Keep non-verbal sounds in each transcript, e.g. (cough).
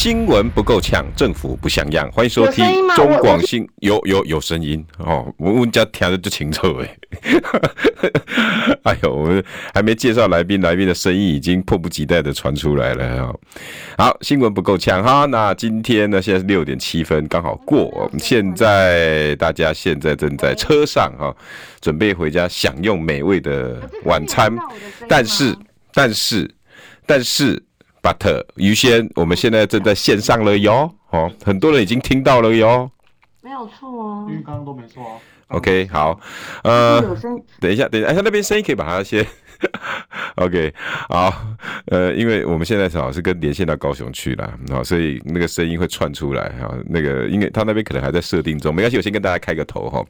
新闻不够呛，政府不像样。欢迎收听中广新，有有有声音哦，我们家听着就清楚哎。(laughs) 哎呦，我们还没介绍来宾，来宾的声音已经迫不及待的传出来了哈。好，新闻不够呛哈。那今天呢，现在是六点七分，刚好过。我们现在大家现在正在车上哈，准备回家享用美味的晚餐。但是，但是，但是。But 于先，我们现在正在线上了哟，哦，很多人已经听到了哟，没有错哦，因为刚刚都没错哦。OK，好，呃，等一下，等一下，哎，他那边声音可以把它先，(laughs) OK，好，呃，因为我们现在正好是跟连线到高雄去了，啊，所以那个声音会串出来哈，那个因为他那边可能还在设定中，没关系，我先跟大家开个头哈。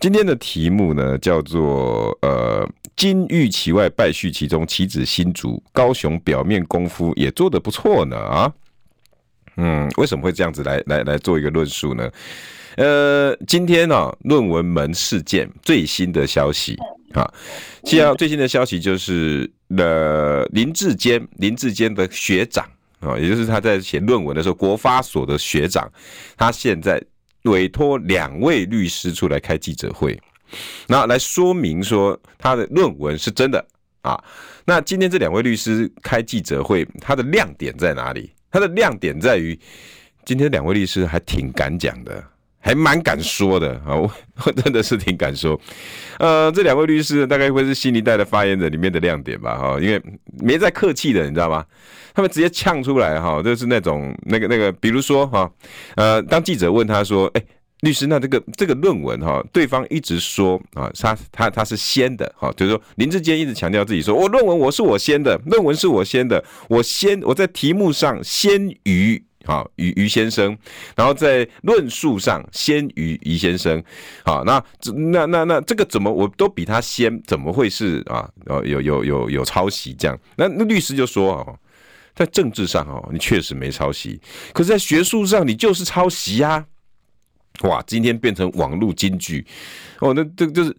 今天的题目呢叫做呃。金玉其外，败絮其中。棋子新竹，高雄表面功夫也做得不错呢啊。嗯，为什么会这样子来来来做一个论述呢？呃，今天呢、论文门事件最新的消息啊，既然最新的消息就是呃林志坚林志坚的学长啊，也就是他在写论文的时候，国发所的学长，他现在委托两位律师出来开记者会。那来说明说他的论文是真的啊。那今天这两位律师开记者会，他的亮点在哪里？他的亮点在于，今天两位律师还挺敢讲的，还蛮敢说的啊。我我真的是挺敢说。呃，这两位律师大概会是新一代的发言人里面的亮点吧？哈，因为没在客气的，你知道吗？他们直接呛出来哈，就是那种那个那个，比如说哈，呃，当记者问他说，哎。律师，那这个这个论文哈，对方一直说啊，他他他是先的哈，就是说林志坚一直强调自己说，我论文我是我先的，论文是我先的，我先我在题目上先于好于于先生，然后在论述上先于于先生，好，那那那那这个怎么我都比他先，怎么会是啊？有有有有抄袭这样？那那律师就说哦，在政治上哦，你确实没抄袭，可是在学术上你就是抄袭呀。哇，今天变成网络金句哦，那这个就是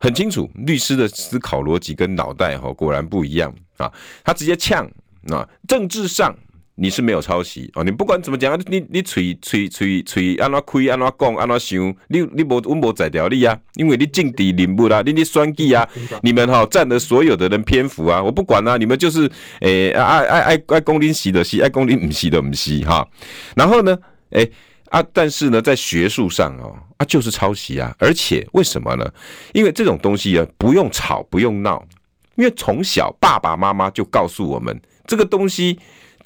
很清楚，律师的思考逻辑跟脑袋哈果然不一样啊。他直接呛啊，政治上你是没有抄袭哦，你不管怎么讲，你你吹吹吹吹安怎开安怎讲安怎想，你你无我无在条理啊，因为你政治人物啊，你你选举啊，你们哈占了所有的人篇幅啊，我不管啊，你们就是诶爱爱爱爱爱讲恁是的洗，爱公恁唔洗的唔洗哈。然后呢，诶、欸。啊，但是呢，在学术上哦，啊，就是抄袭啊，而且为什么呢？因为这种东西啊，不用吵，不用闹，因为从小爸爸妈妈就告诉我们，这个东西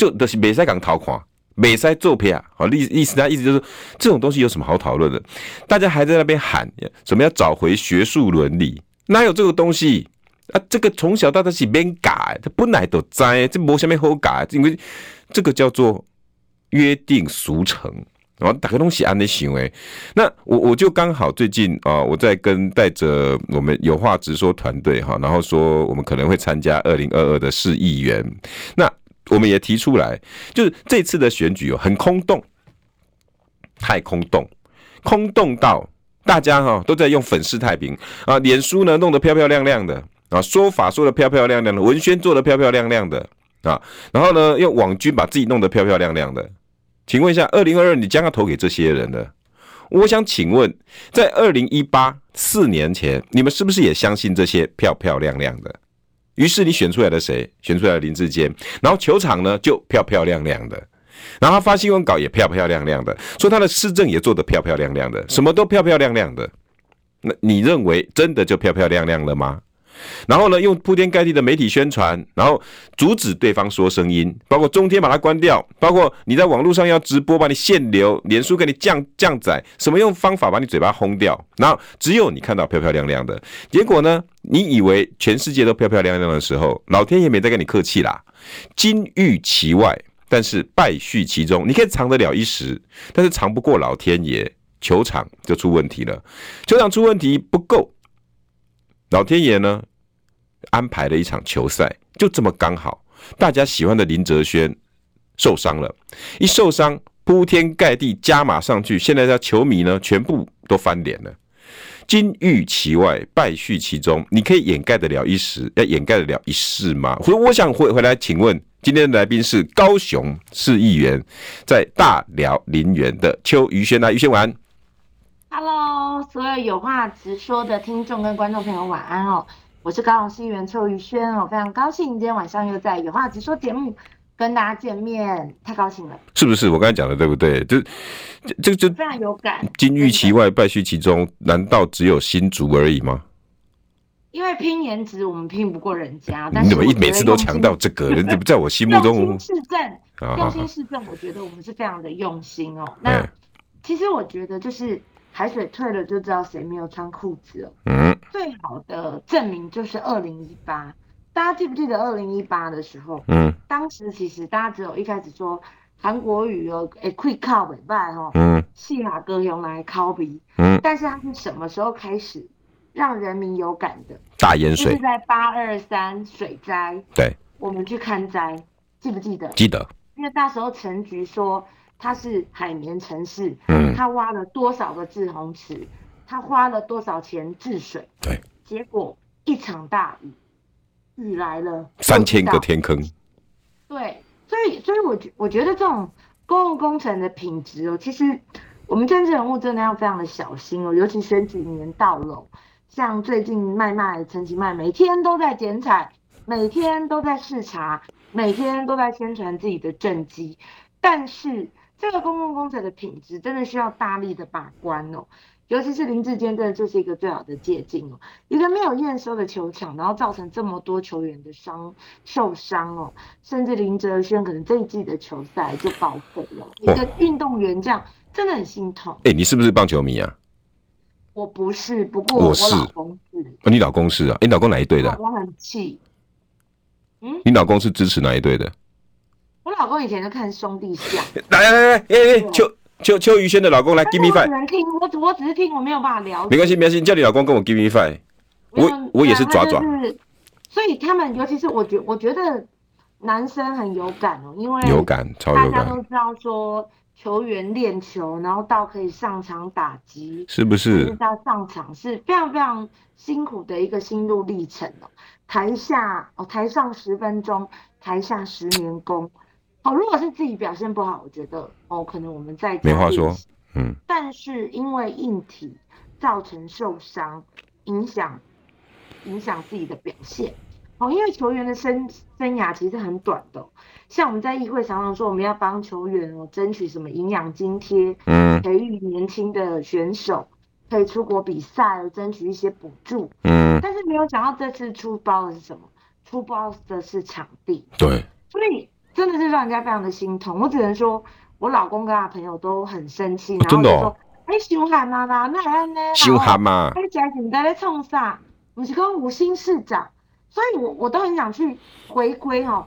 就都是没在讲讨款，没在做片啊。好，意意思他意思就是，这种东西有什么好讨论的？大家还在那边喊什么要找回学术伦理，哪有这个东西啊？这个从小到大是免改，他本来都在，这没什么好改，因为这个叫做约定俗成。然后打个东西安的行为，那我我就刚好最近啊，我在跟带着我们有话直说团队哈，然后说我们可能会参加二零二二的市议员，那我们也提出来，就是这次的选举哦很空洞，太空洞，空洞到大家哈都在用粉饰太平啊，脸书呢弄得漂漂亮亮的啊，说法说的漂漂亮亮的，文宣做的漂漂亮亮的啊，然后呢用网军把自己弄得漂漂亮亮的。请问一下，二零二二你将要投给这些人呢？我想请问，在二零一八四年前，你们是不是也相信这些漂漂亮亮的？于是你选出来的谁？选出来的林志坚，然后球场呢就漂漂亮亮的，然后他发新闻稿也漂漂亮亮的，说他的市政也做得漂漂亮亮的，什么都漂漂亮亮的。那你认为真的就漂漂亮亮了吗？然后呢，用铺天盖地的媒体宣传，然后阻止对方说声音，包括中天把它关掉，包括你在网络上要直播，把你限流，脸书给你降降载，什么用方法把你嘴巴轰掉，然后只有你看到漂漂亮亮的，结果呢，你以为全世界都漂漂亮亮的时候，老天爷没在跟你客气啦，金玉其外，但是败絮其中，你可以藏得了一时，但是藏不过老天爷。球场就出问题了，球场出问题不够，老天爷呢安排了一场球赛，就这么刚好，大家喜欢的林哲轩受伤了，一受伤铺天盖地加码上去，现在的球迷呢全部都翻脸了。金玉其外，败絮其中。你可以掩盖得了一时，要掩盖得了一世吗？所以我想回回来，请问今天的来宾是高雄市议员，在大寮林园的邱于轩。来，于轩晚安。Hello，所有有话直说的听众跟观众朋友晚安哦。我是高雄市议员邱于轩，哦非常高兴今天晚上又在有话直说节目。跟大家见面太高兴了，是不是？我刚才讲的对不对？就这个就非常有感。金玉其外，败絮其中，难道只有新竹而已吗？因为拼颜值，我们拼不过人家。你怎么一每次都强调这个？人怎么在我心目中用心市政，用心市政，我觉得我们是非常的用心哦。那其实我觉得，就是海水退了就知道谁没有穿裤子了。嗯，最好的证明就是二零一八。大家记不记得二零一八的时候？嗯，当时其实大家只有一开始说韩国语哦，哎，会靠北拜哈，嗯，戏法歌用来靠比，嗯，但是他是什么时候开始让人民有感的？大淹水，就是在八二三水灾，对，我们去看灾，记不记得？记得，因为那时候陈局说他是海绵城市，嗯，他挖了多少个滞洪池，他花了多少钱治水，对，结果一场大雨。雨来了，三千个天坑。对，所以，所以我觉我觉得这种公共工程的品质哦，其实我们政治人物真的要非常的小心哦，尤其选举年到了，像最近麦麦陈其迈每天都在剪彩，每天都在视察，每天都在宣传自己的政绩，但是这个公共工程的品质真的需要大力的把关哦。尤其是林志坚，真的就是一个最好的借镜哦。一个没有验收的球场，然后造成这么多球员的伤受伤哦，甚至林哲轩可能这一季的球赛就报废了。一个运动员这样真的很心痛。哎、欸，你是不是棒球迷啊？我不是，不过我老公是。是哦，你老公是啊？欸、你老公哪一队的？我很气。嗯，你老公是支持哪一队的？我老公以前就看兄弟相。(laughs) 来来来来，哎哎，邱。邱邱于轩的老公来 give me five，我只能听，我我只是听，我没有办法聊。没关系，没关系，叫你老公跟我 give me five，我我也是爪爪。所以他们，尤其是我觉，我觉得男生很有感哦，因为有感，超有感。大家都知道说，球员练球，然后到可以上场打击，是不是？到上场是非常非常辛苦的一个心路历程哦。台下哦，台上十分钟，台下十年功。哦，如果是自己表现不好，我觉得哦，可能我们在没话说，嗯。但是因为硬体造成受伤，影响影响自己的表现。哦，因为球员的生生涯其实很短的，像我们在议会常常说，我们要帮球员哦争取什么营养津贴，嗯，培育年轻的选手可以出国比赛，争取一些补助，嗯。但是没有想到这次出包的是什么？出包的是场地，对，所以。真的是让人家非常的心痛，我只能说，我老公跟他朋友都很生气，然后就说，哎、哦，凶悍啊啦，那还呢？凶悍嘛？哎，家你在在冲啥？我是跟五星市长，所以我我都很想去回归哦，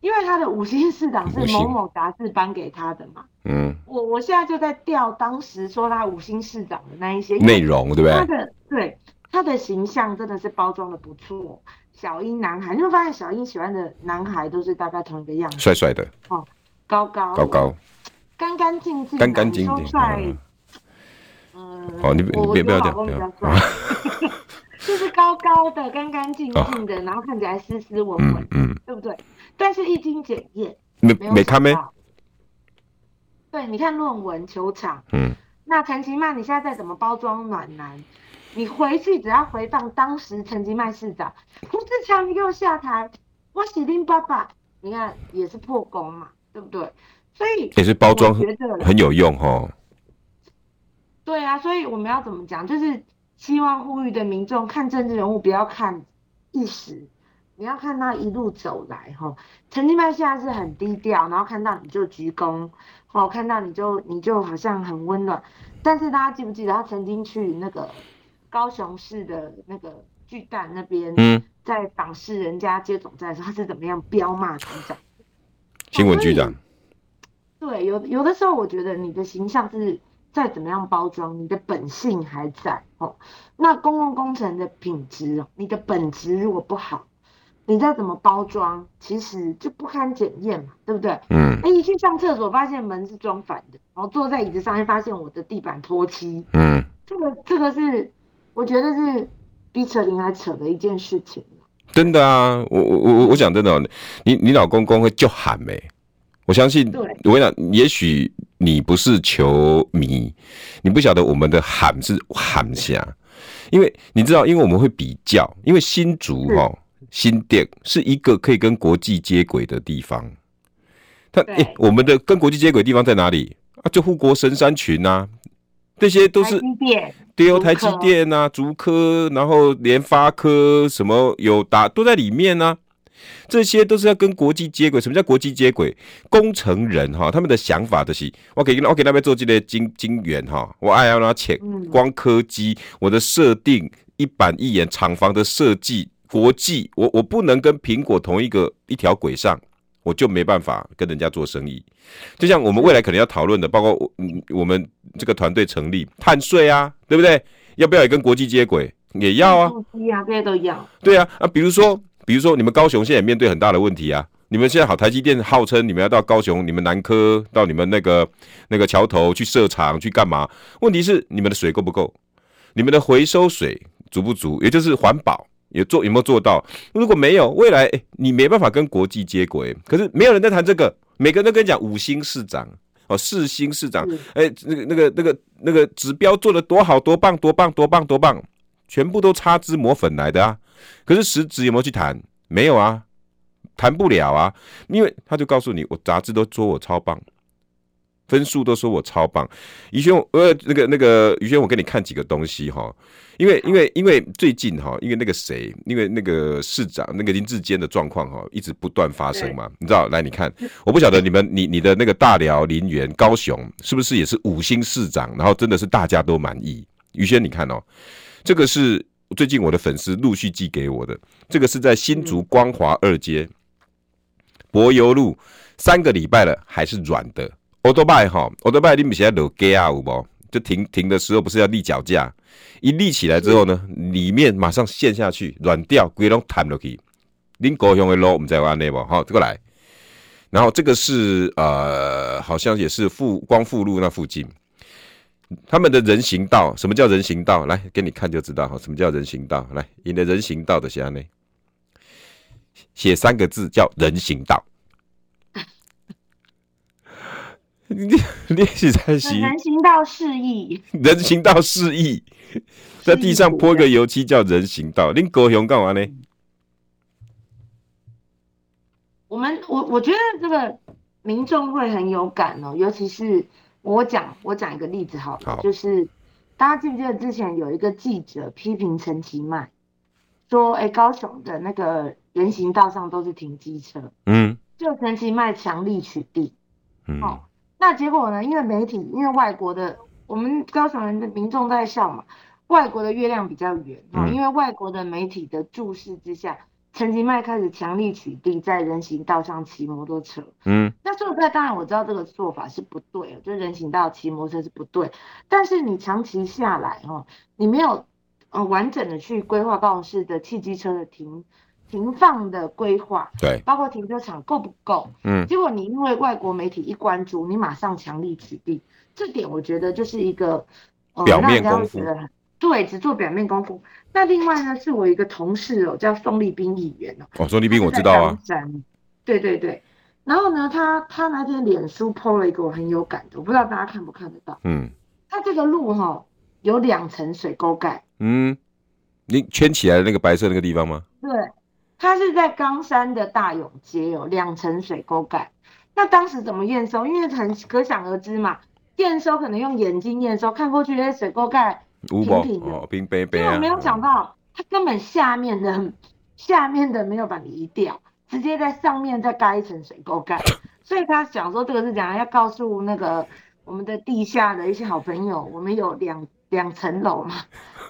因为他的五星市长是某某杂志颁给他的嘛。嗯。我我现在就在调当时说他五星市长的那一些内容，对不对？他的对他的形象真的是包装的不错。小英男孩，你会发现小英喜欢的男孩都是大概同一个样子，帅帅的，哦，高高。高高，干干净净，干干净净，帅，嗯，哦，你别别不要讲，(laughs) 就是高高的，干干净净的，然后看起来斯斯文文，嗯，对不对？但是一经检验，没没看没？对，你看论文、球场，嗯，那陈其曼，你现在在怎么包装暖男？你回去只要回放当时陈其迈市长胡志强，你给我下台，我喜丁爸爸，你看也是破功嘛，对不对？所以也是包装很有用哦。对啊，所以我们要怎么讲？就是希望呼吁的民众看政治人物不要看一时，你要看他一路走来哈。陈金麦现在是很低调，然后看到你就鞠躬，哦，看到你就你就好像很温暖，但是大家记不记得他曾经去那个？高雄市的那个巨蛋那边，嗯，在访视人家接总站的时候，他是怎么样彪骂局长？新闻局长。对，有有的时候我觉得你的形象是再怎么样包装，你的本性还在哦。那公共工程的品质，你的本质如果不好，你再怎么包装，其实就不堪检验嘛，对不对？嗯。哎，一去上厕所发现门是装反的，然后坐在椅子上面发现我的地板脱漆。嗯。这个这个是我觉得是比扯铃还扯的一件事情。真的啊，我我我我讲真的，你你老公公会就喊没？我相信，对我跟你讲，也许你不是球迷，你不晓得我们的喊是喊下，因为你知道，因为我们会比较，因为新竹哈新店是一个可以跟国际接轨的地方，它诶、欸，我们的跟国际接轨的地方在哪里啊？就护国神山群啊。这些都是对哦，台积电啊，竹科，然后联发科，什么有达都在里面呢、啊。这些都是要跟国际接轨。什么叫国际接轨？工程人哈，他们的想法就是，我给我给那边做这个晶晶圆哈，我爱要拿钱，光科技，我的设定一板一眼，厂房的设计，国际，我我不能跟苹果同一个一条轨上。我就没办法跟人家做生意，就像我们未来可能要讨论的，包括我我们这个团队成立碳税啊，对不对？要不要也跟国际接轨？也要啊，这些都要。对啊，啊，比如说，比如说你们高雄现在面对很大的问题啊，你们现在好，台积电号称你们要到高雄，你们南科到你们那个那个桥头去设厂去干嘛？问题是你们的水够不够？你们的回收水足不足？也就是环保。有做有没有做到？如果没有，未来、欸、你没办法跟国际接轨。可是没有人在谈这个，每个人都跟你讲五星市长哦，四星市长，哎、欸，那个那个那个那个指标做的多好，多棒，多棒，多棒，多棒，全部都擦脂抹粉来的啊。可是实质有没有去谈？没有啊，谈不了啊，因为他就告诉你，我杂志都说我超棒，分数都说我超棒。宇轩，呃，那个那个宇轩，我给你看几个东西哈。因为因为因为最近哈，因为那个谁，因为那个市长那个林志坚的状况哈，一直不断发生嘛，你知道？来，你看，我不晓得你们你你的那个大寮林园高雄是不是也是五星市长？然后真的是大家都满意。宇轩，你看哦，这个是最近我的粉丝陆续寄给我的，这个是在新竹光华二街柏油路，三个礼拜了还是软的。欧多拜哈，欧多拜你们现在有给啊有无？就停停的时候不是要立脚架？一立起来之后呢，里面马上陷下去，软掉，规拢弹落去。恁高雄的路我们在玩内不？好，这个来。然后这个是呃，好像也是富光复路那附近，他们的人行道。什么叫人行道？来给你看就知道哈。什么叫人行道？来，你的人行道的下面写三个字叫人行道。你 (laughs) 练习才行。人行道示意。人行道示意，在地上泼个油漆叫人行道。你狗熊干嘛呢？我们我我觉得这个民众会很有感哦，尤其是我讲我讲一个例子好，好，就是大家记不记得之前有一个记者批评陈其迈，说哎、欸、高雄的那个人行道上都是停机车，嗯，就陈其迈强力取缔，嗯。哦那结果呢？因为媒体，因为外国的，我们高雄人的民众在笑嘛。外国的月亮比较圆啊，嗯、因为外国的媒体的注视之下，陈吉迈开始强力取缔在人行道上骑摩托车。嗯，那说实在，当然我知道这个做法是不对的，就人行道骑摩托车是不对。但是你长期下来哦，你没有呃完整的去规划高雄市的汽机车的停。停放的规划，对，包括停车场够不够？嗯，结果你因为外国媒体一关注，你马上强力取缔，这点我觉得就是一个表面功夫，对，只做表面功夫。那另外呢，是我一个同事哦，叫宋立斌议员哦，哦，宋立斌我知道啊，对对对，然后呢，他他那天脸书 po 了一个我很有感的，我不知道大家看不看得到，嗯，他这个路哈、哦、有两层水沟盖，嗯，你圈起来的那个白色那个地方吗？对。它是在冈山的大勇街有两层水沟盖，那当时怎么验收？因为很可想而知嘛，验收可能用眼睛验收，看过去那些水沟盖平平的，平白白啊。我没有想到，它根本下面的下面的没有把你移掉，直接在上面再盖一层水沟盖，(laughs) 所以他想说这个是怎样，要告诉那个我们的地下的一些好朋友，我们有两两层楼嘛，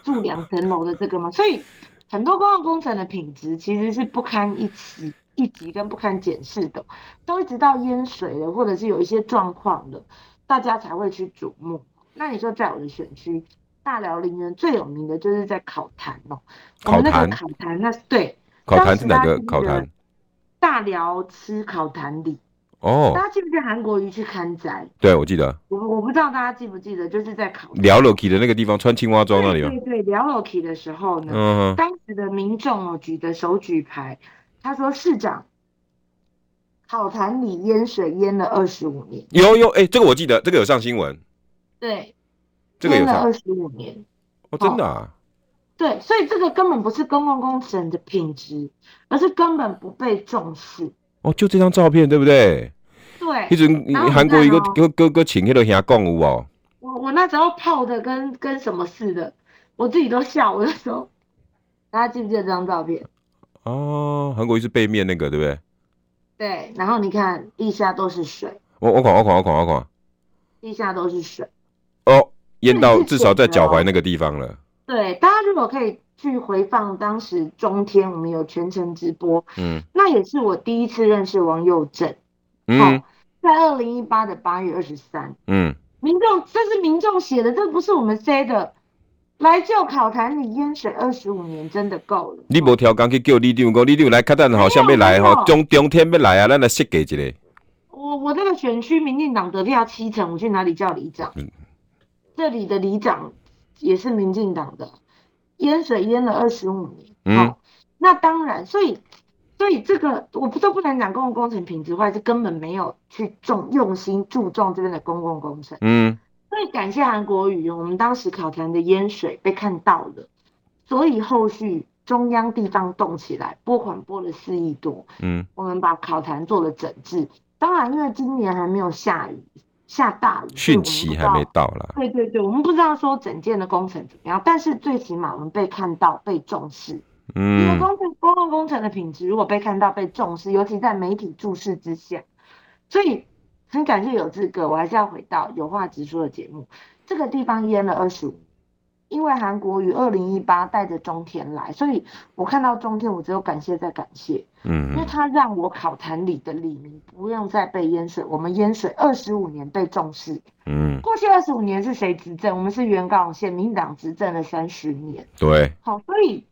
住两层楼的这个嘛，所以。很多公共工程的品质其实是不堪一击、一击跟不堪检视的，都一直到淹水了，或者是有一些状况了，大家才会去瞩目。那你说在我的选区大寮陵园最有名的就是在考坛哦，我们那个考坛那是对，考坛是哪个考坛？大寮吃烤坛里。哦，大家记不记得韩国瑜去看宅？对，我记得。我我不知道大家记不记得，就是在考寮楼梯的那个地方，穿青蛙装那里吗？对对，寮楼梯的时候呢，嗯，当时的民众哦举的手举牌，他说市长，考坛里淹水淹了二十五年。有有，哎、欸，这个我记得，这个有上新闻。对，这个有上了二十五年。哦，真的啊？对，所以这个根本不是公共工程的品质，而是根本不被重视。哦，就这张照片对不对？对。一直韩国一个哥哥哥请那个遐讲有哦。我我那时候泡的跟跟什么似的，我自己都笑。我就说，大家记不记得这张照片？哦，韩国瑜是背面那个对不对？对。然后你看地下都是水。我我看我看我看我看。地下都是水。哦，淹到 (laughs) 至少在脚踝那个地方了。对，大家如果可以。去回放当时中天，我们有全程直播，嗯，那也是我第一次认识王佑正，嗯，哦、在二零一八的八月二十三，嗯，民众这是民众写的，这不是我们塞的，来就考坛里淹水二十五年，真的够了。你无调岗去叫李长讲，李长来，看等好像要来哈，中中天要来啊，咱来设计一个。我我这个选区民进党得票七成，我去哪里叫里长？嗯，这里的里长也是民进党的。淹水淹了二十五年，嗯、哦，那当然，所以，所以这个我不都不能讲公共工程品质坏，是根本没有去重用心注重这边的公共工程，嗯，所以感谢韩国瑜，我们当时考坛的淹水被看到了，所以后续中央地方动起来，拨款拨了四亿多，嗯，我们把考坛做了整治，当然因为今年还没有下雨。下大雨，汛期还没到啦。对对对，我们不知道说整件的工程怎么样，但是最起码我们被看到、被重视。嗯，因为工程公共工程的品质如果被看到、被重视，尤其在媒体注视之下，所以很感谢有志哥，我还是要回到有话直说的节目。这个地方淹了二十五。因为韩国瑜二零一八带着中天来，所以我看到中天，我只有感谢再感谢。嗯，因为他让我考坛里的李明不用再被淹水，我们淹水二十五年被重视。嗯，过去二十五年是谁执政？我们是原高雄县民进党执政了三十年。对，好，所以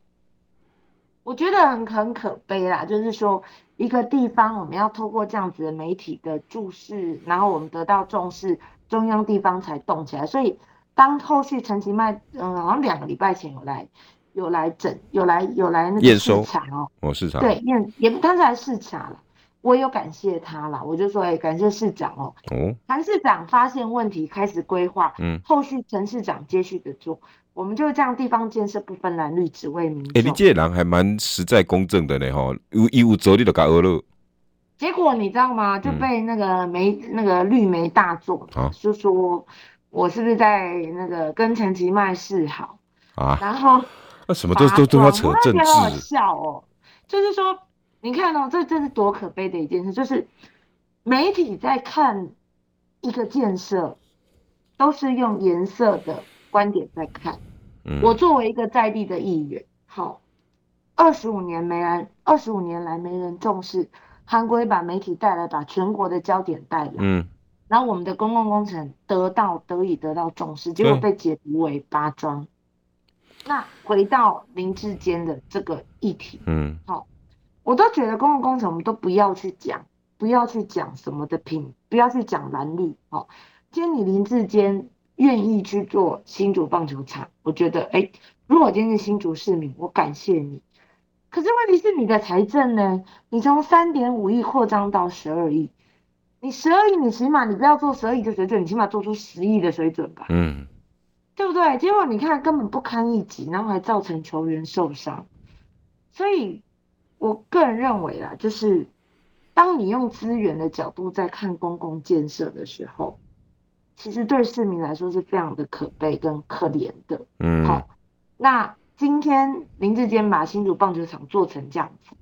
我觉得很很可悲啦，就是说一个地方我们要透过这样子的媒体的注视，然后我们得到重视，中央地方才动起来，所以。当后续陈其迈，嗯，好像两个礼拜前有来，有来整，有来有来那个视察哦，我视察，对，验也不，他是来视察了，我也有感谢他啦，我就说，哎、欸，感谢市长哦，哦，韩市长发现问题，开始规划，嗯，后续陈市长接续的做，我们就这样地方建设不分蓝绿，只为民众。哎、欸，你这个人还蛮实在公正的呢，哈，有义务责任就该讹了。结果你知道吗？就被那个媒、嗯、那个绿媒大作，啊，就说。我是不是在那个跟陈其迈示好啊？然后那什么都都都要扯政治，好笑哦。就是说，你看哦，这这是多可悲的一件事，就是媒体在看一个建设，都是用颜色的观点在看。嗯，我作为一个在地的议员，好，二十五年没人，二十五年来没人重视，韩国也把媒体带来，把全国的焦点带来。嗯。然后我们的公共工程得到得以得到重视，结果被解读为八桩。那回到林志坚的这个议题，嗯，好，我都觉得公共工程我们都不要去讲，不要去讲什么的品，不要去讲蓝绿。好，今天你林志坚愿意去做新竹棒球场，我觉得，哎，如果今天是新竹市民，我感谢你。可是问题是你的财政呢？你从三点五亿扩张到十二亿。你十二亿，你起码你不要做十二亿的水准，你起码做出十亿的水准吧，嗯，对不对？结果你看根本不堪一击，然后还造成球员受伤，所以我个人认为啦，就是当你用资源的角度在看公共建设的时候，其实对市民来说是非常的可悲跟可怜的，嗯，好，那今天林志坚把新竹棒球场做成这样子。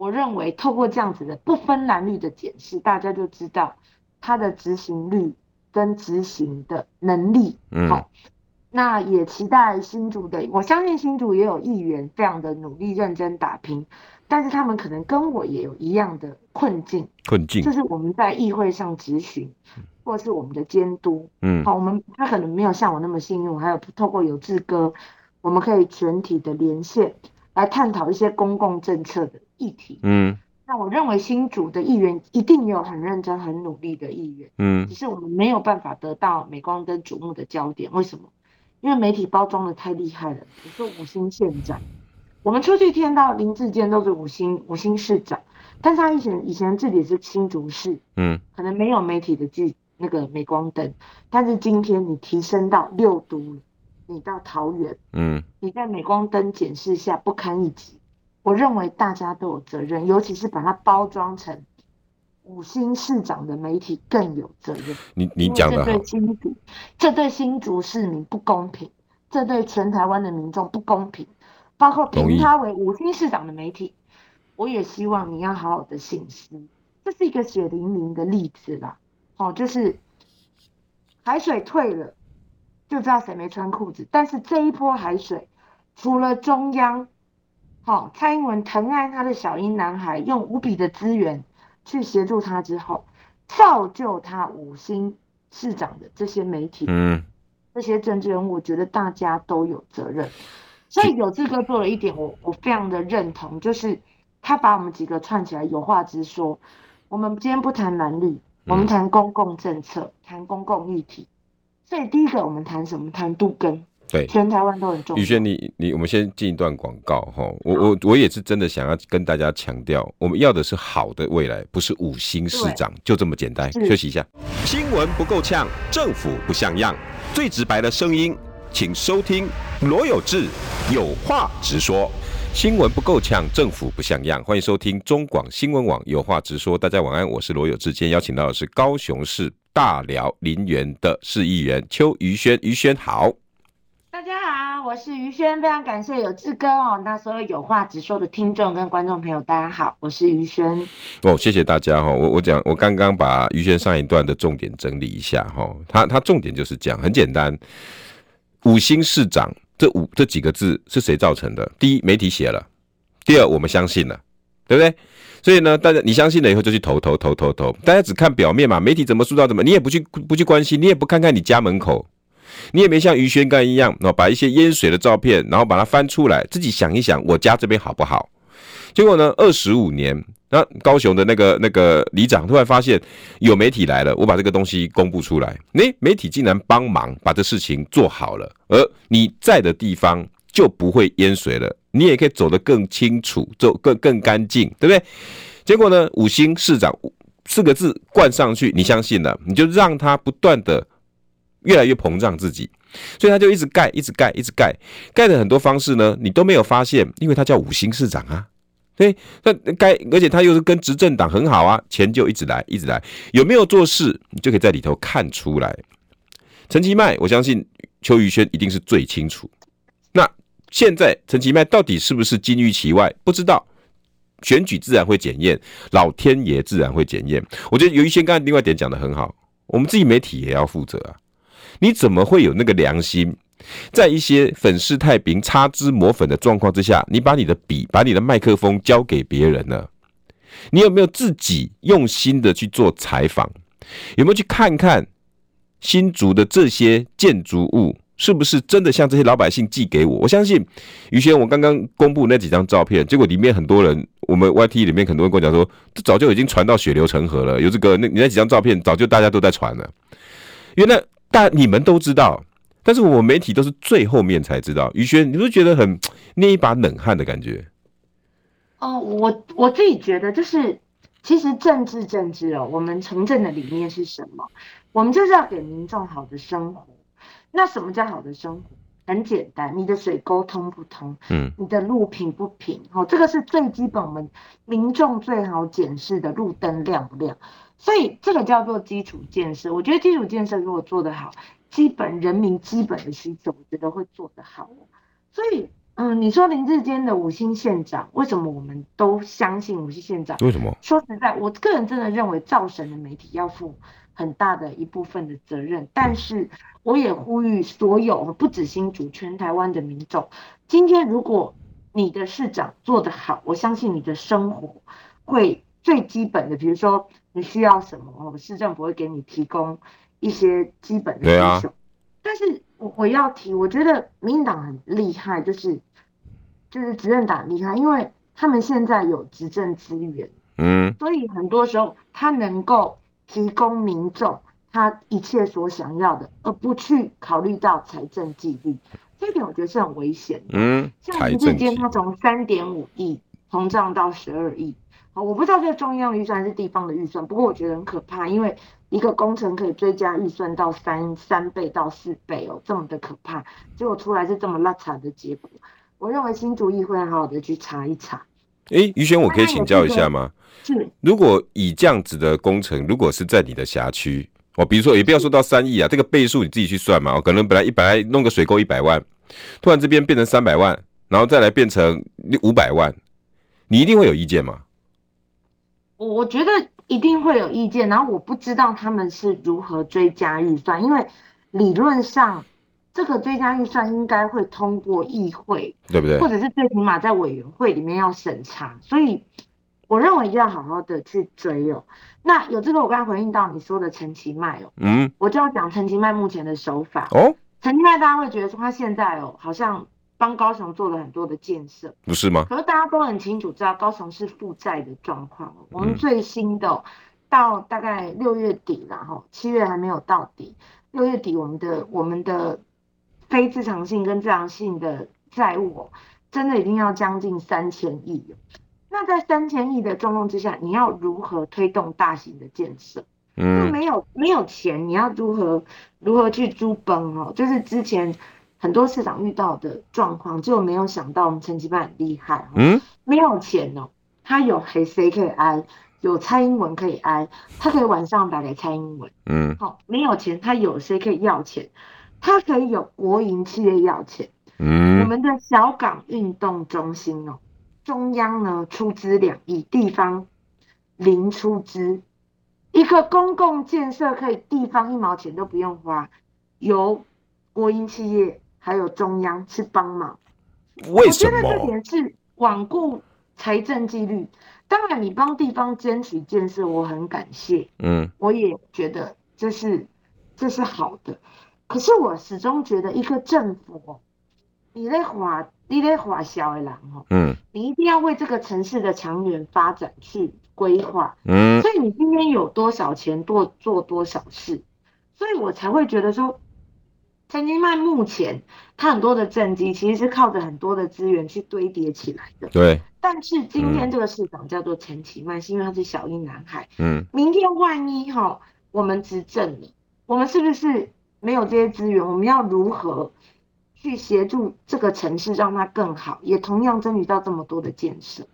我认为透过这样子的不分蓝绿的检视，大家就知道它的执行率跟执行的能力。嗯，好，那也期待新竹的，我相信新竹也有议员非常的努力认真打拼，但是他们可能跟我也有一样的困境。困境。就是我们在议会上质询，或者是我们的监督，嗯，好，我们他可能没有像我那么幸运，我还有透过有志哥，我们可以全体的连线来探讨一些公共政策的议题，嗯，那我认为新竹的议员一定有很认真、很努力的议员，嗯，只是我们没有办法得到镁光灯瞩目的焦点，为什么？因为媒体包装的太厉害了，比如说五星县长，我们出去听到林志坚都是五星五星市长，但是他以前以前自己是新竹市，嗯，可能没有媒体的剧那个镁光灯，但是今天你提升到六都了，你到桃园，嗯，你在镁光灯检视下不堪一击，我认为大家都有责任，尤其是把它包装成。五星市长的媒体更有责任。你你讲的好，这对新竹，这对新竹市民不公平，这对全台湾的民众不公平。包括评他为五星市长的媒体，我也希望你要好好的省思。这是一个血淋淋的例子啦。哦，就是海水退了，就知道谁没穿裤子。但是这一波海水，除了中央，好、哦，蔡英文疼爱他的小英男孩，用无比的资源。去协助他之后，造就他五星市长的这些媒体，嗯，这些政治人物，我觉得大家都有责任。所以有志哥做了一点我，我我非常的认同，就是他把我们几个串起来，有话直说。我们今天不谈蓝绿，我们谈公共政策，谈、嗯、公共议题。所以第一个我们谈什么？谈都根。对，全台湾都很重要。宇轩，你你，我们先进一段广告哈。我我我也是真的想要跟大家强调，我们要的是好的未来，不是五星市长，就这么简单。休息一下。新闻不够呛，政府不像样，最直白的声音，请收听罗有志有话直说。新闻不够呛，政府不像样，欢迎收听中广新闻网有话直说。大家晚安，我是罗有志。今天邀请到的是高雄市大寮林园的市议员邱于轩，于轩好。大家好，我是于轩，非常感谢有志哥哦。那所有有话直说的听众跟观众朋友，大家好，我是于轩。哦，谢谢大家哈。我我讲，我刚刚把于轩上一段的重点整理一下哈。他他重点就是讲，很简单，五星市长这五这几个字是谁造成的？第一，媒体写了；第二，我们相信了，对不对？所以呢，大家你相信了以后就去投投投投投。大家只看表面嘛，媒体怎么塑造怎么，你也不去不去关心，你也不看看你家门口。你也没像于轩干一样，哦，把一些淹水的照片，然后把它翻出来，自己想一想，我家这边好不好？结果呢，二十五年，那高雄的那个那个里长突然发现有媒体来了，我把这个东西公布出来，诶，媒体竟然帮忙把这事情做好了，而你在的地方就不会淹水了，你也可以走得更清楚，走更更干净，对不对？结果呢，五星市长四个字冠上去，你相信了，你就让他不断的。越来越膨胀自己，所以他就一直盖，一直盖，一直盖，盖的很多方式呢，你都没有发现，因为他叫五星市长啊，对，那盖，而且他又是跟执政党很好啊，钱就一直来，一直来，有没有做事，你就可以在里头看出来。陈其迈，我相信邱于轩一定是最清楚。那现在陈其迈到底是不是金玉其外？不知道，选举自然会检验，老天爷自然会检验。我觉得邱于轩刚才另外一点讲得很好，我们自己媒体也要负责啊。你怎么会有那个良心，在一些粉饰太平、擦脂抹粉的状况之下，你把你的笔、把你的麦克风交给别人呢？你有没有自己用心的去做采访？有没有去看看新竹的这些建筑物是不是真的像这些老百姓寄给我？我相信于轩，我刚刚公布那几张照片，结果里面很多人，我们 YT 里面很多人跟我讲说，这早就已经传到血流成河了。有这个，那你那几张照片早就大家都在传了，原来。大你们都知道，但是我媒体都是最后面才知道。于轩，你不觉得很捏一把冷汗的感觉？哦，我我自己觉得就是，其实政治政治哦，我们从政的理念是什么？我们就是要给民众好的生活。那什么叫好的生活？很简单，你的水沟通不通？嗯，你的路平不平？哦，这个是最基本，我们民众最好检视的，路灯亮不亮？所以这个叫做基础建设。我觉得基础建设如果做得好，基本人民基本的需求，我觉得会做得好。所以，嗯，你说林志坚的五星县长，为什么我们都相信五星县长？为什么？说实在，我个人真的认为造神的媒体要负很大的一部分的责任。但是，我也呼吁所有不止新竹，全台湾的民众，今天如果你的市长做得好，我相信你的生活会最基本的，比如说。你需要什么，我们市政府会给你提供一些基本的需求。啊、但是我我要提，我觉得民进党很厉害，就是就是执政党厉害，因为他们现在有执政资源，嗯，所以很多时候他能够提供民众他一切所想要的，而不去考虑到财政纪律，这一点我觉得是很危险的。嗯，像林智坚他从三点五亿膨胀到十二亿。好，我不知道这个中央预算还是地方的预算，不过我觉得很可怕，因为一个工程可以追加预算到三三倍到四倍哦，这么的可怕，结果出来是这么拉惨的结果。我认为新竹议会好好的去查一查。哎、欸，于轩，我可以请教一下吗？是，如果以这样子的工程，如果是在你的辖区，哦，比如说也不要说到三亿啊，这个倍数你自己去算嘛，可能本来一百弄个水沟一百万，突然这边变成三百万，然后再来变成五百万，你一定会有意见吗？我我觉得一定会有意见，然后我不知道他们是如何追加预算，因为理论上这个追加预算应该会通过议会，对不对？或者是最起码在委员会里面要审查，所以我认为一定要好好的去追哦。那有这个，我刚才回应到你说的陈其迈哦，嗯，我就要讲陈其迈目前的手法哦。陈其迈大家会觉得说他现在哦好像。帮高雄做了很多的建设，不是吗？可是大家都很清楚知道高雄是负债的状况。我们最新的到大概六月底然后七月还没有到底。六月底我们的我们的非自偿性跟自偿性的债务真的已经要将近三千亿。那在三千亿的状况之下，你要如何推动大型的建设？嗯，没有没有钱，你要如何如何去租崩哦？就是之前。很多市长遇到的状况，就没有想到我们陈其迈很厉害。嗯，没有钱哦，他有谁谁可以挨，有蔡英文可以挨，他可以晚上打给蔡英文。嗯，好，没有钱，他有谁可以要钱？他可以有国营企业要钱。嗯，我们的小港运动中心哦，中央呢出资两亿，地方零出资，一个公共建设可以地方一毛钱都不用花，由国营企业。还有中央去帮忙，为什么？我觉得这点是罔顾财政纪律。当然，你帮地方争取建设，我很感谢。嗯，我也觉得这是这是好的。可是我始终觉得，一个政府，你在划你在划小的人哦，嗯，你一定要为这个城市的长远发展去规划。嗯，所以你今天有多少钱，多做多少事，所以我才会觉得说。陈其曼目前他很多的政绩其实是靠着很多的资源去堆叠起来的。对。但是今天这个市长叫做陈其迈，是因为他是小英男孩。嗯。明天万一哈我们执政了，我们是不是没有这些资源？我们要如何去协助这个城市让它更好？也同样争取到这么多的建设。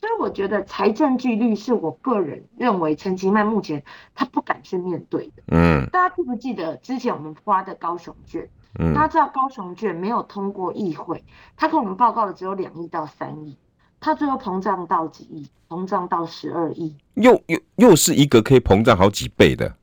所以我觉得财政纪律是我个人认为陈其迈目前他不敢去面对的。嗯，大家记不记得之前我们发的高雄券？嗯，大家知道高雄券没有通过议会，他跟我们报告的只有两亿到三亿，他最后膨胀到几亿？膨胀到十二亿，又又又是一个可以膨胀好几倍的。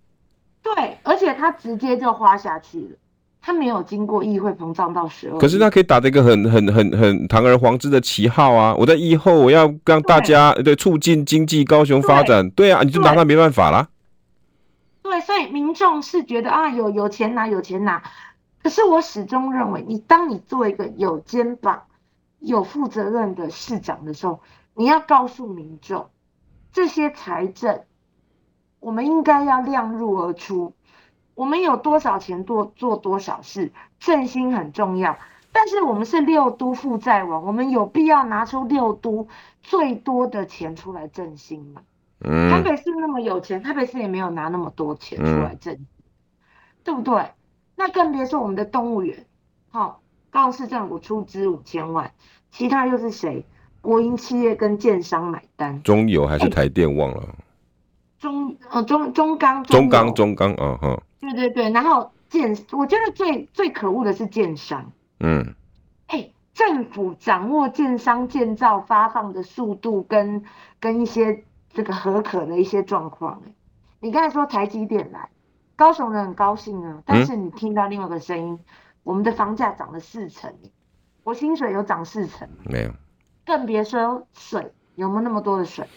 对，而且他直接就花下去了。他没有经过议会膨胀到十二，可是他可以打着一个很很很很堂而皇之的旗号啊！我在议后我要让大家对，对促进经济高雄发展，对，对啊，你就拿他没办法啦。对，所以民众是觉得啊，有有钱拿有钱拿，可是我始终认为，你当你做一个有肩膀、有负责任的市长的时候，你要告诉民众，这些财政我们应该要量入而出。我们有多少钱做做多少事，振兴很重要。但是我们是六都负债王，我们有必要拿出六都最多的钱出来振兴吗？嗯。台北市那么有钱，台北市也没有拿那么多钱出来振兴，嗯、对不对？那更别说我们的动物园，好，高雄市政府出资五千万，其他又是谁？国营企业跟建商买单。中油还是台电忘了？欸、中呃中中钢中钢中钢啊哈。对对对，然后建，我觉得最最可恶的是建商。嗯，哎、欸，政府掌握建商建造发放的速度跟跟一些这个核可的一些状况。你刚才说台积电来，高雄人很高兴啊，但是你听到另外一个声音，嗯、我们的房价涨了四成，我薪水有涨四成没有？更别说水有没有那么多的水？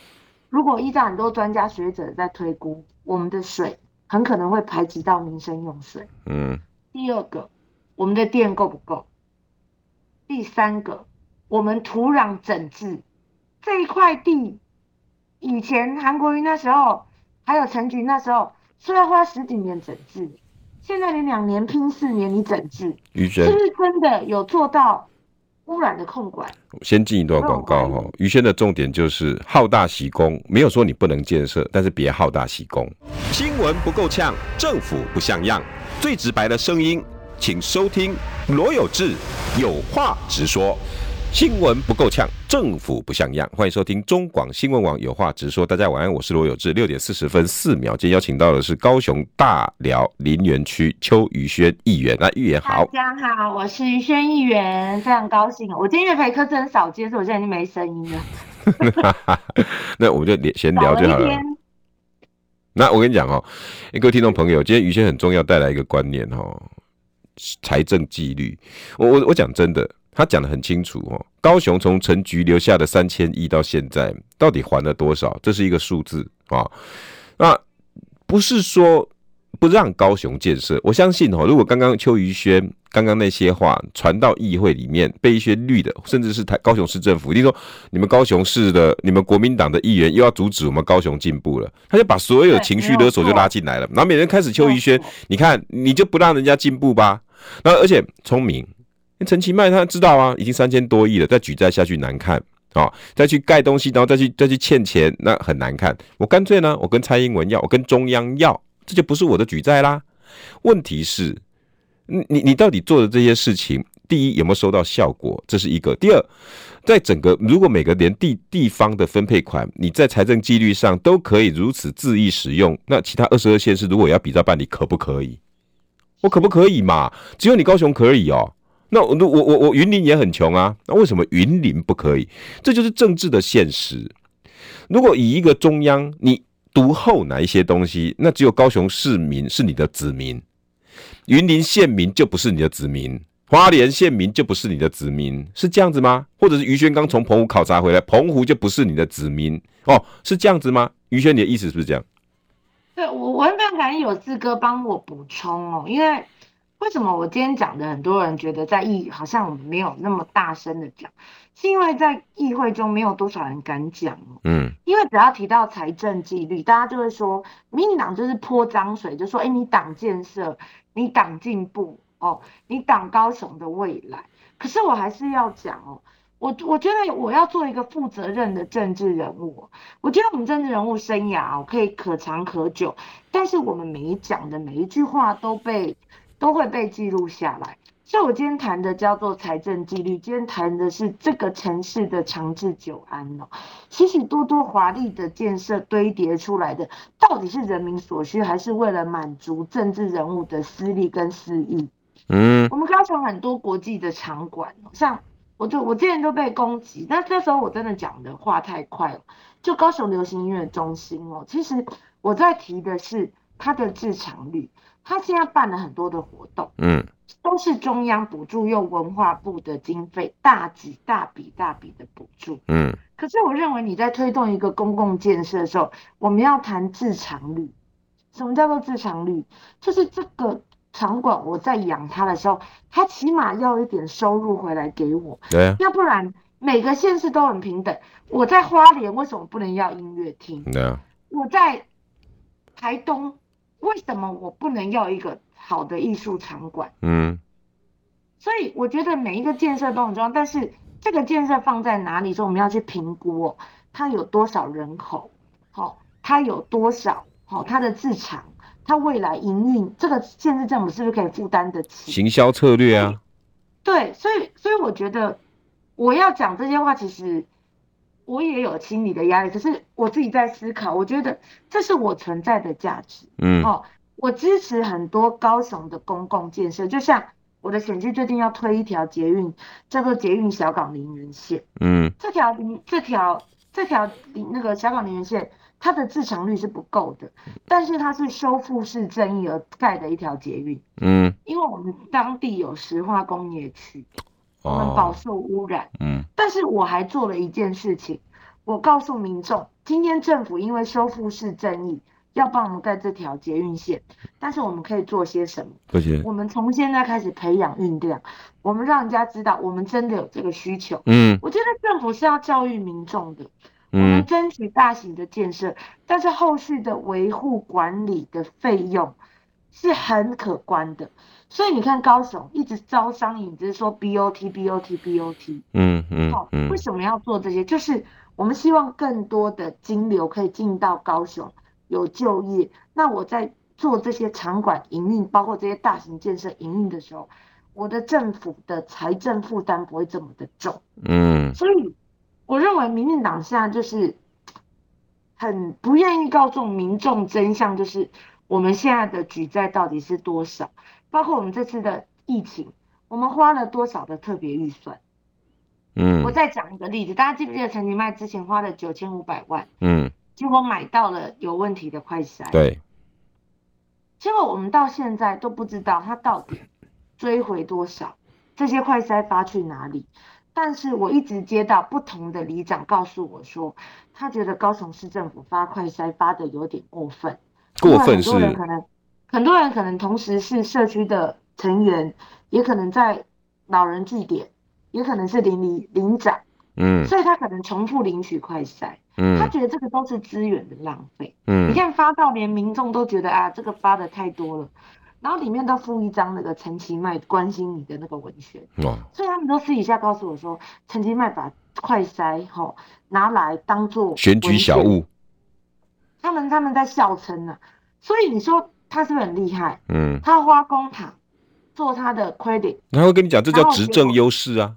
如果依照很多专家学者在推估，我们的水很可能会排挤到民生用水。嗯。第二个，我们的电够不够？第三个，我们土壤整治这一块地，以前韩国瑜那时候，还有陈菊那时候说要花十几年整治，现在你两年拼四年，你整治，是不是真的有做到？污染的控管。先进一段广告哈，于轩的重点就是好大喜功，没有说你不能建设，但是别好大喜功。新闻不够呛，政府不像样，最直白的声音，请收听罗有志有话直说。新闻不够呛，政府不像样。欢迎收听中广新闻网有话直说。大家晚安，我是罗有志。六点四十分四秒，今天邀请到的是高雄大寮林园区邱于轩议员。那议员好，大家好，我是于轩议员，非常高兴。我今天陪客真少接，所以我现在已经没声音了。(laughs) 那我们就闲聊就好了。那我跟你讲哦，各位听众朋友，今天于轩很重要，带来一个观念哦，财政纪律。我我我讲真的。他讲的很清楚哦，高雄从陈局留下的三千亿到现在，到底还了多少？这是一个数字啊。那不是说不让高雄建设，我相信哦，如果刚刚邱于轩刚刚那些话传到议会里面，被一些绿的，甚至是台高雄市政府，一定说你们高雄市的、你们国民党的议员又要阻止我们高雄进步了，他就把所有情绪勒索就拉进来了，然后每人开始邱于轩，你看你就不让人家进步吧？然后而且聪明。陈其迈他知道啊，已经三千多亿了，再举债下去难看啊、再去盖东西，然后再去再去欠钱，那很难看。我干脆呢，我跟蔡英文要，我跟中央要，这就不是我的举债啦。问题是，你你到底做的这些事情，第一有没有收到效果？这是一个。第二，在整个如果每个连地地方的分配款，你在财政纪律上都可以如此恣意使用，那其他二十二县市如果要比照办理，可不可以？我可不可以嘛？只有你高雄可以哦。那我我我我云林也很穷啊，那为什么云林不可以？这就是政治的现实。如果以一个中央你独厚哪一些东西，那只有高雄市民是你的子民，云林县民就不是你的子民，花莲县民就不是你的子民，是这样子吗？或者是于轩刚从澎湖考察回来，澎湖就不是你的子民哦？是这样子吗？于轩，你的意思是不是这样？对，我我非常感谢有志哥帮我补充哦，因为。为什么我今天讲的很多人觉得在议好像我们没有那么大声的讲，是因为在议会中没有多少人敢讲。嗯，因为只要提到财政纪律，大家就会说民进党就是泼脏水，就说哎，你党建设，你党进步哦，你党高雄的未来。可是我还是要讲哦，我我觉得我要做一个负责任的政治人物。我觉得我们政治人物生涯哦可以可长可久，但是我们每一讲的每一句话都被。都会被记录下来，所以我今天谈的叫做财政纪律，今天谈的是这个城市的长治久安哦。许许多多华丽的建设堆叠出来的，到底是人民所需，还是为了满足政治人物的私利跟私欲？嗯，我们高雄很多国际的场馆，像我就我之前都被攻击，但这时候我真的讲的话太快了。就高雄流行音乐中心哦，其实我在提的是它的自偿率。他现在办了很多的活动，嗯，都是中央补助，用文化部的经费大几大笔大笔的补助，嗯。可是我认为你在推动一个公共建设的时候，我们要谈自偿率。什么叫做自偿率？就是这个场馆我在养它的时候，它起码要一点收入回来给我，对，啊要不然每个县市都很平等。我在花莲为什么不能要音乐厅？对啊，我在台东。为什么我不能要一个好的艺术场馆？嗯，所以我觉得每一个建设都很重要，但是这个建设放在哪里？说我们要去评估哦，它有多少人口？好，它有多少？好，它的市场，它未来营运，这个县市政府是不是可以负担得起？行销策略啊，对，所以所以我觉得我要讲这些话，其实。我也有心理的压力，可是我自己在思考，我觉得这是我存在的价值。嗯，哦，我支持很多高雄的公共建设，就像我的选区最近要推一条捷运，叫做捷运小港林园线。嗯，这条这条这条那个小港林园线，它的自强率是不够的，但是它是修复式正义而盖的一条捷运。嗯，因为我们当地有石化工业区。我们饱受污染，嗯，但是我还做了一件事情，我告诉民众，今天政府因为收复式正义，要帮我们盖这条捷运线，但是我们可以做些什么？而且我们从现在开始培养运量，我们让人家知道我们真的有这个需求。嗯，我觉得政府是要教育民众的，我们争取大型的建设，但是后续的维护管理的费用是很可观的。所以你看高雄一直招商引资说 BOT BOT BOT，嗯嗯，嗯，为什么要做这些？就是我们希望更多的金流可以进到高雄。有就业，那我在做这些场馆营运，包括这些大型建设营运的时候，我的政府的财政负担不会这么的重。嗯，所以我认为民进党现在就是很不愿意告诉民众真相，就是我们现在的举债到底是多少，包括我们这次的疫情，我们花了多少的特别预算。嗯，我再讲一个例子，大家记不记得陈其迈之前花了九千五百万？嗯。结果买到了有问题的快筛，对。结果我们到现在都不知道他到底追回多少，这些快筛发去哪里？但是我一直接到不同的里长告诉我说，他觉得高雄市政府发快筛发的有点过分。过分是。很多人可能，很多人可能同时是社区的成员，也可能在老人据点，也可能是邻里邻长，嗯，所以他可能重复领取快筛。嗯，他觉得这个都是资源的浪费。嗯，你看发到连民众都觉得啊，这个发的太多了，然后里面都附一张那个陈其迈关心你的那个文宣。哇，所以他们都私底下告诉我说，陈其迈把快筛吼拿来当做选举小物。他们他们在笑称呢，所以你说他是不是很厉害？嗯，他花公帑做他的 credit，他会跟你讲这叫执政优势啊。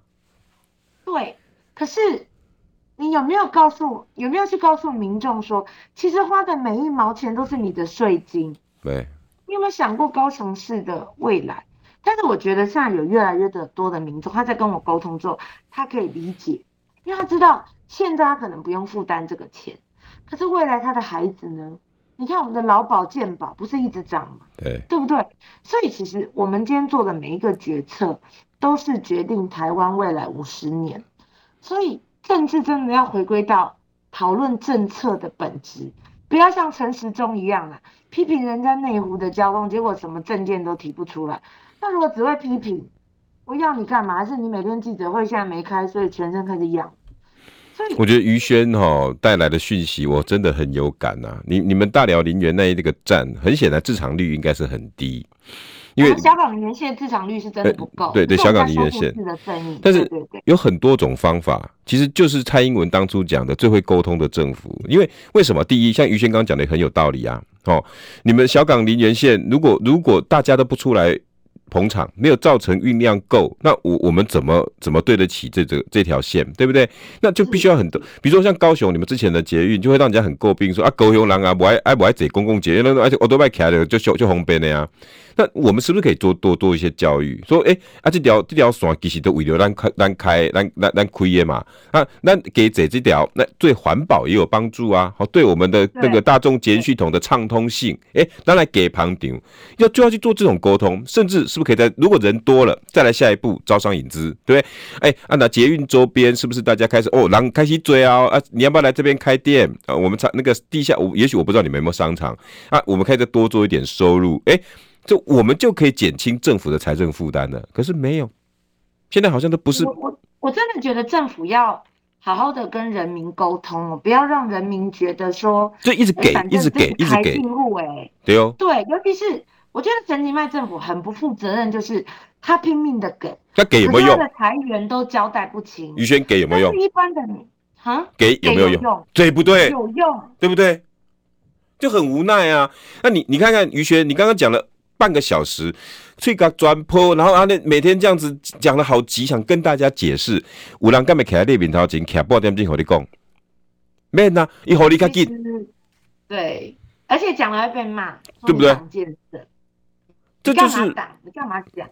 对，可是。你有没有告诉，有没有去告诉民众说，其实花的每一毛钱都是你的税金？对。你有没有想过高雄市的未来？但是我觉得现在有越来越的多的民众，他在跟我沟通之后，他可以理解，因为他知道现在他可能不用负担这个钱，可是未来他的孩子呢？你看我们的劳保健保不是一直涨吗？对，对不对？所以其实我们今天做的每一个决策，都是决定台湾未来五十年，所以。政治真的要回归到讨论政策的本质，不要像陈时中一样啊，批评人家内湖的交通，结果什么政见都提不出来。那如果只会批评，我要你干嘛？还是你每天记者会现在没开，所以全身开始痒？我觉得于轩哈带来的讯息，我真的很有感呐、啊。你你们大寮林园那一个站，很显然自偿率应该是很低。因为小港林园线自偿率是真的不够，对对，小港林园线，但是有很多种方法，其实就是蔡英文当初讲的最会沟通的政府。因为为什么？第一，像于轩刚讲的很有道理啊，哦，你们小港林园线，如果如果大家都不出来捧场，没有造成运量够，那我我们怎么怎么对得起这这这条线，对不对？那就必须要很多，比如说像高雄，你们之前的捷运就会让人家很诟病说，啊高雄人啊不爱爱不爱坐公共捷运，而且我都爱开的就就就红边的呀。那我们是不是可以多多多一些教育？说，哎、欸，啊，这条这条线其实都为了咱开咱开咱咱咱开的嘛。啊，那给这这条，那对环保也有帮助啊。好，对我们的那个大众捷运系统的畅通性，哎、欸，当然给旁顶要就要去做这种沟通，甚至是不是可以在如果人多了，再来下一步招商引资，对不对？哎、欸，啊，那捷运周边是不是大家开始哦，然后开始追啊？啊，你要不要来这边开店？啊，我们厂那个地下，我也许我不知道你们有没有商场啊，我们可以再多做一点收入，哎、欸。就我们就可以减轻政府的财政负担了，可是没有，现在好像都不是。我我我真的觉得政府要好好的跟人民沟通哦，不要让人民觉得说就一直给，一直给，一直给。哎，对哦，对，尤其是我觉得陈吉迈政府很不负责任，就是他拼命的给，他给有没有用？他的财源都交代不清。于轩给有没有用？一般的你，哈，给有没有用？对不对？有用，对不对？就很无奈啊。那你你看看于轩，你刚刚讲了。半个小时，吹个转坡，然后啊，那每天这样子讲的好急，想跟大家解释。有人干嘛开在面头前，徛半点钟和你讲，没呐，以后你卡紧。对，而且讲了会被骂，对不对？这就是你干嘛讲？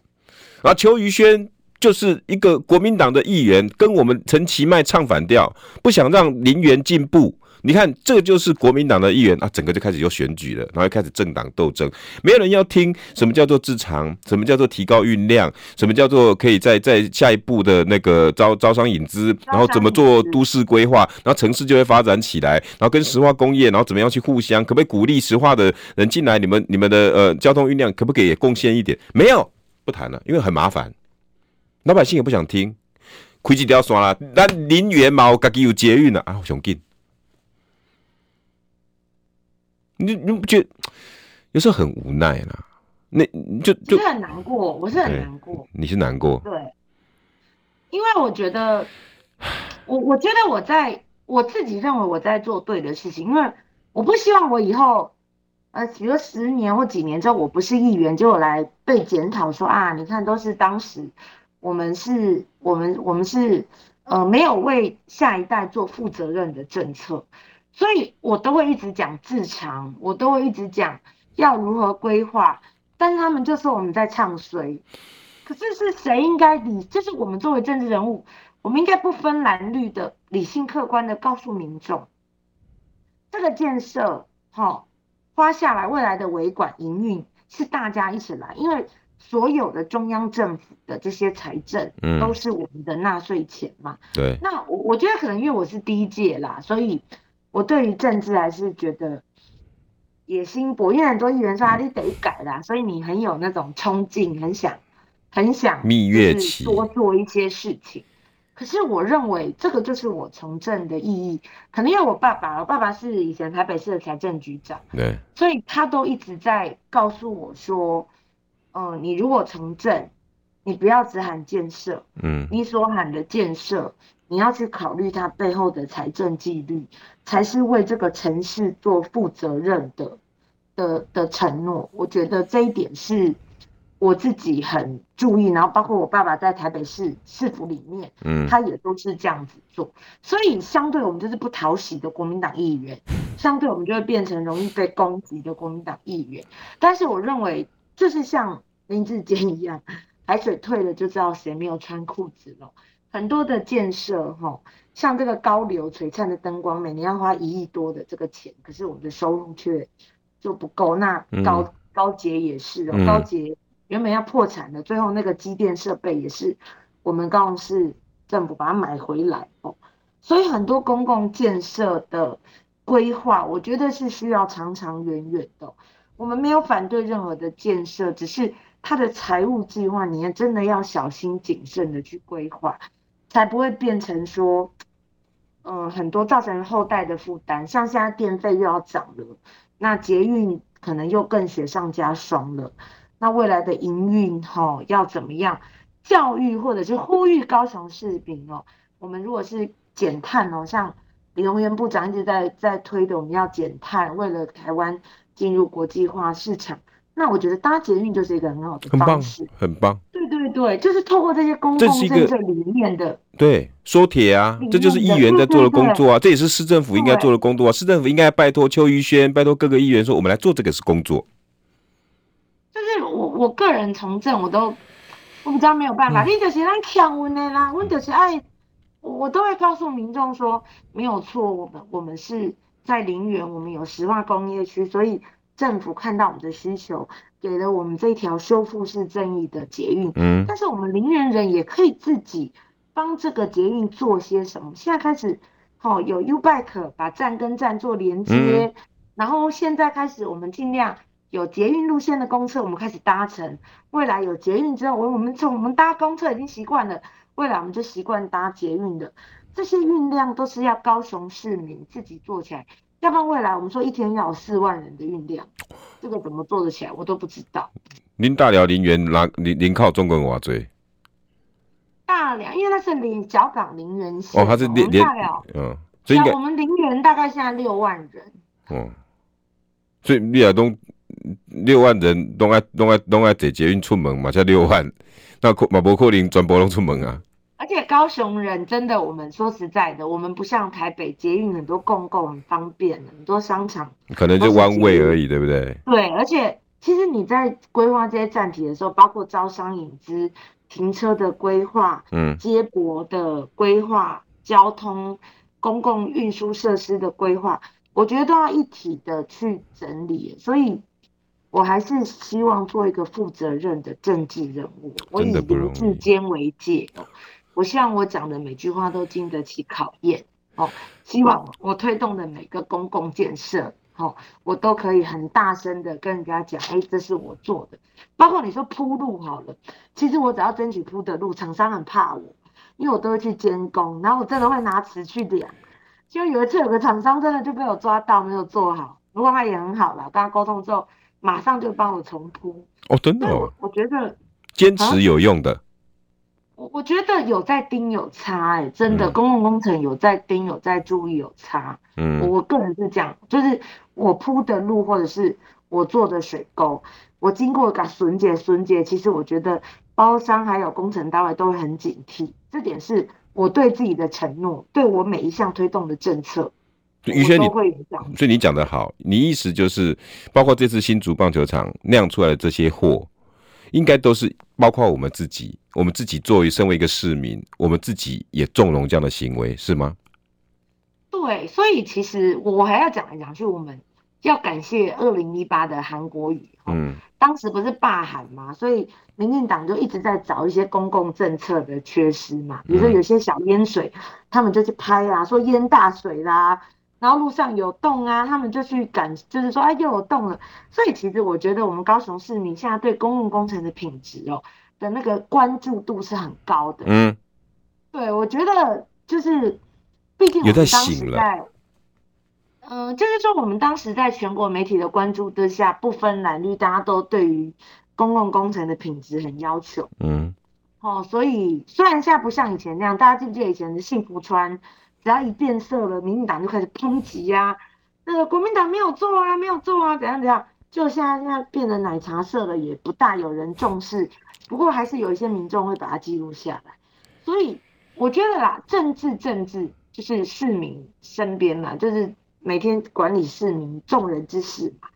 啊，邱于轩就是一个国民党的议员，跟我们陈其迈唱反调，不想让林园进步。你看，这就是国民党的议员啊，整个就开始有选举了，然后又开始政党斗争，没有人要听什么叫做自强，什么叫做提高运量，什么叫做可以在在下一步的那个招招商引资，然后怎么做都市规划，然后城市就会发展起来，然后跟石化工业，然后怎么样去互相，可不可以鼓励石化的人进来？你们你们的呃交通运量可不可以贡献一点？没有，不谈了，因为很麻烦，老百姓也不想听。开几条线啦，咱林园嘛，自己有捷运了啊，雄劲。你你不觉得有时候很无奈啦？那就就我是很难过，我是很难过。你是难过？对，因为我觉得，我我觉得我在我自己认为我在做对的事情，因为我不希望我以后，呃，比如十年或几年之后，我不是议员，就我来被检讨说啊，你看都是当时。我们是，我们我们是，呃，没有为下一代做负责任的政策，所以我都会一直讲自强，我都会一直讲要如何规划，但是他们就说我们在唱衰，可是是谁应该理？就是我们作为政治人物，我们应该不分蓝绿的，理性客观的告诉民众，这个建设，哈、哦，花下来未来的维管营运是大家一起来，因为。所有的中央政府的这些财政，嗯，都是我们的纳税钱嘛。对。那我我觉得可能因为我是第一届啦，所以我对于政治还是觉得野心勃，因为很多议员说他，你得改啦，所以你很有那种冲劲，很想很想蜜月期多做一些事情。可是我认为这个就是我从政的意义。可能因为我爸爸，我爸爸是以前台北市的财政局长，对，所以他都一直在告诉我说。嗯、呃，你如果从政，你不要只喊建设，嗯，你所喊的建设，你要去考虑它背后的财政纪律，才是为这个城市做负责任的的的承诺。我觉得这一点是我自己很注意，然后包括我爸爸在台北市市府里面，嗯，他也都是这样子做。所以相对我们就是不讨喜的国民党议员，相对我们就会变成容易被攻击的国民党议员。但是我认为。就是像林志坚一样，海水退了就知道谁没有穿裤子了。很多的建设哈，像这个高流璀璨的灯光，每年要花一亿多的这个钱，可是我们的收入却就不够。那高、嗯、高捷也是哦，高捷原本要破产的，最后那个机电设备也是我们高雄市政府把它买回来哦。所以很多公共建设的规划，我觉得是需要长长远远的。我们没有反对任何的建设，只是它的财务计划，你要真的要小心谨慎的去规划，才不会变成说，嗯、很多造成后代的负担。像现在电费又要涨了，那捷运可能又更雪上加霜了。那未来的营运哈要怎么样？教育或者是呼吁高雄市民哦，我们如果是减碳哦，像李荣源部长一直在在推的，我们要减碳，为了台湾。进入国际化市场，那我觉得搭捷运就是一个很好的方式，很棒，很棒。对对对，就是透过这些公共政策里面的，对，说铁啊，这就是议员在做的工作啊，对对对，这也是市政府应该做的工作啊。市政府应该拜托邱于轩，拜托各个议员说，我们来做这个是工作。就是我我个人从政，我都我比较没有办法，嗯、你就是让强问的啦，我就是爱，我都会告诉民众说，没有错，我们我们是。在林园，我们有石化工业区，所以政府看到我们的需求，给了我们这条修复式正义的捷运。嗯，但是我们林园人也可以自己帮这个捷运做些什么。现在开始，好、哦、有 U-Bike 把站跟站做连接，嗯、然后现在开始，我们尽量有捷运路线的公车，我们开始搭乘。未来有捷运之后，我我们从我们搭公车已经习惯了，未来我们就习惯搭捷运的。这些运量都是要高雄市民自己做起来，要不然未来我们说一天要有四万人的运量，这个怎么做得起来，我都不知道。您大寮林园哪林林靠中国瓦锥？大寮，因为那是林角港林园线。哦，它是连连大寮，嗯，所以我们林园大概现在六万人。嗯，所以你亚东六万人都爱都爱都爱坐捷运出门嘛，才六万，那可嘛不可能全部拢出门啊。而且高雄人真的，我们说实在的，我们不像台北捷运很多公共很方便，很多商场可能就弯位而已，对不对？对，而且其实你在规划这些站体的时候，包括招商引资、停车的规划、嗯，接驳的规划、交通，公共运输设施的规划，我觉得都要一体的去整理。所以，我还是希望做一个负责任的政治人物。我以林智坚为戒，我希望我讲的每句话都经得起考验。哦，希望我推动的每个公共建设。哦，我都可以很大声的跟人家讲，哎、欸，这是我做的。包括你说铺路好了，其实我只要争取铺的路，厂商很怕我，因为我都会去监工，然后我真的会拿尺去量。就有一次有个厂商真的就被我抓到没有做好，不过他也很好了，跟他沟通之后，马上就帮我重铺。哦，真的哦，我，我觉得坚持有用的。我我觉得有在盯有差哎、欸，真的、嗯、公共工程有在盯有在注意有差。嗯，我个人是这样，就是我铺的路或者是我做的水沟，我经过个损解损解，其实我觉得包商还有工程单位都会很警惕，这点是我对自己的承诺，对我每一项推动的政策，于轩你所以你讲得好，你意思就是包括这次新竹棒球场酿出来的这些货。应该都是包括我们自己，我们自己作为身为一个市民，我们自己也纵容这样的行为，是吗？对，所以其实我还要讲来讲去，我们要感谢二零一八的韩国瑜，嗯，当时不是罢韩嘛，所以民进党就一直在找一些公共政策的缺失嘛，比如说有些小淹水，嗯，他们就去拍啊，说淹大水啦。然后路上有洞啊，他们就去赶，就是说，哎，又有洞了。所以其实我觉得我们高雄市民现在对公共工程的品质哦的那个关注度是很高的。嗯，对，我觉得就是，毕竟我们当时在，嗯、呃，就是说我们当时在全国媒体的关注之下，不分蓝绿，大家都对于公共工程的品质很要求。嗯，哦，所以虽然现在不像以前那样，大家记不记得以前的幸福川？只要一变色了，民进党就开始抨击呀。那个国民党没有做啊，没有做啊，怎样怎样？就现在现在变得奶茶色了，也不大有人重视。不过还是有一些民众会把它记录下来。所以我觉得啦，政治政治就是市民身边嘛，就是每天管理市民众人之事嘛。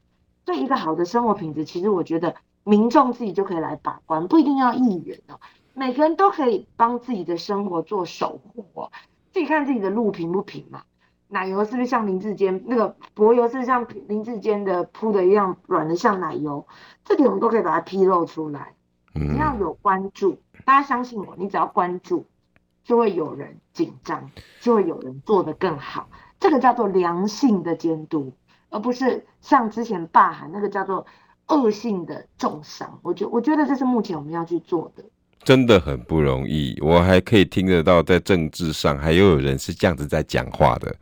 对一个好的生活品质，其实我觉得民众自己就可以来把关，不一定要议员哦，每个人都可以帮自己的生活做守护哦。自己看自己的路平不平嘛？奶油是不是像林志坚那个柏油是不是像林志坚的铺的一样软的像奶油？这点我们都可以把它披露出来。你要有关注，大家相信我，你只要关注，就会有人紧张，就会有人做得更好。这个叫做良性的监督，而不是像之前霸韩那个叫做恶性的重伤。我觉我觉得这是目前我们要去做的。真的很不容易，我还可以听得到，在政治上还有人是这样子在讲话的，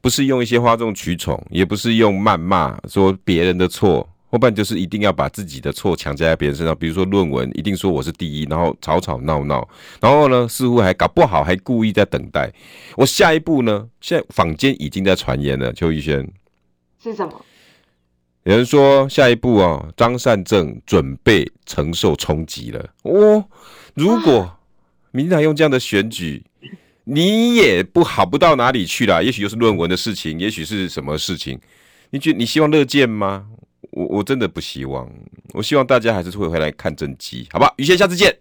不是用一些哗众取宠，也不是用谩骂说别人的错，后半就是一定要把自己的错强加在别人身上，比如说论文一定说我是第一，然后吵吵闹闹，然后呢似乎还搞不好还故意在等待我下一步呢，现在坊间已经在传言了，邱玉轩是什么？有人说下一步啊，张善政准备承受冲击了哦。如果民进党用这样的选举，你也不好不到哪里去啦。也许又是论文的事情，也许是什么事情？你觉你希望乐见吗？我我真的不希望。我希望大家还是会回来看政绩，好吧？于谦，下次见。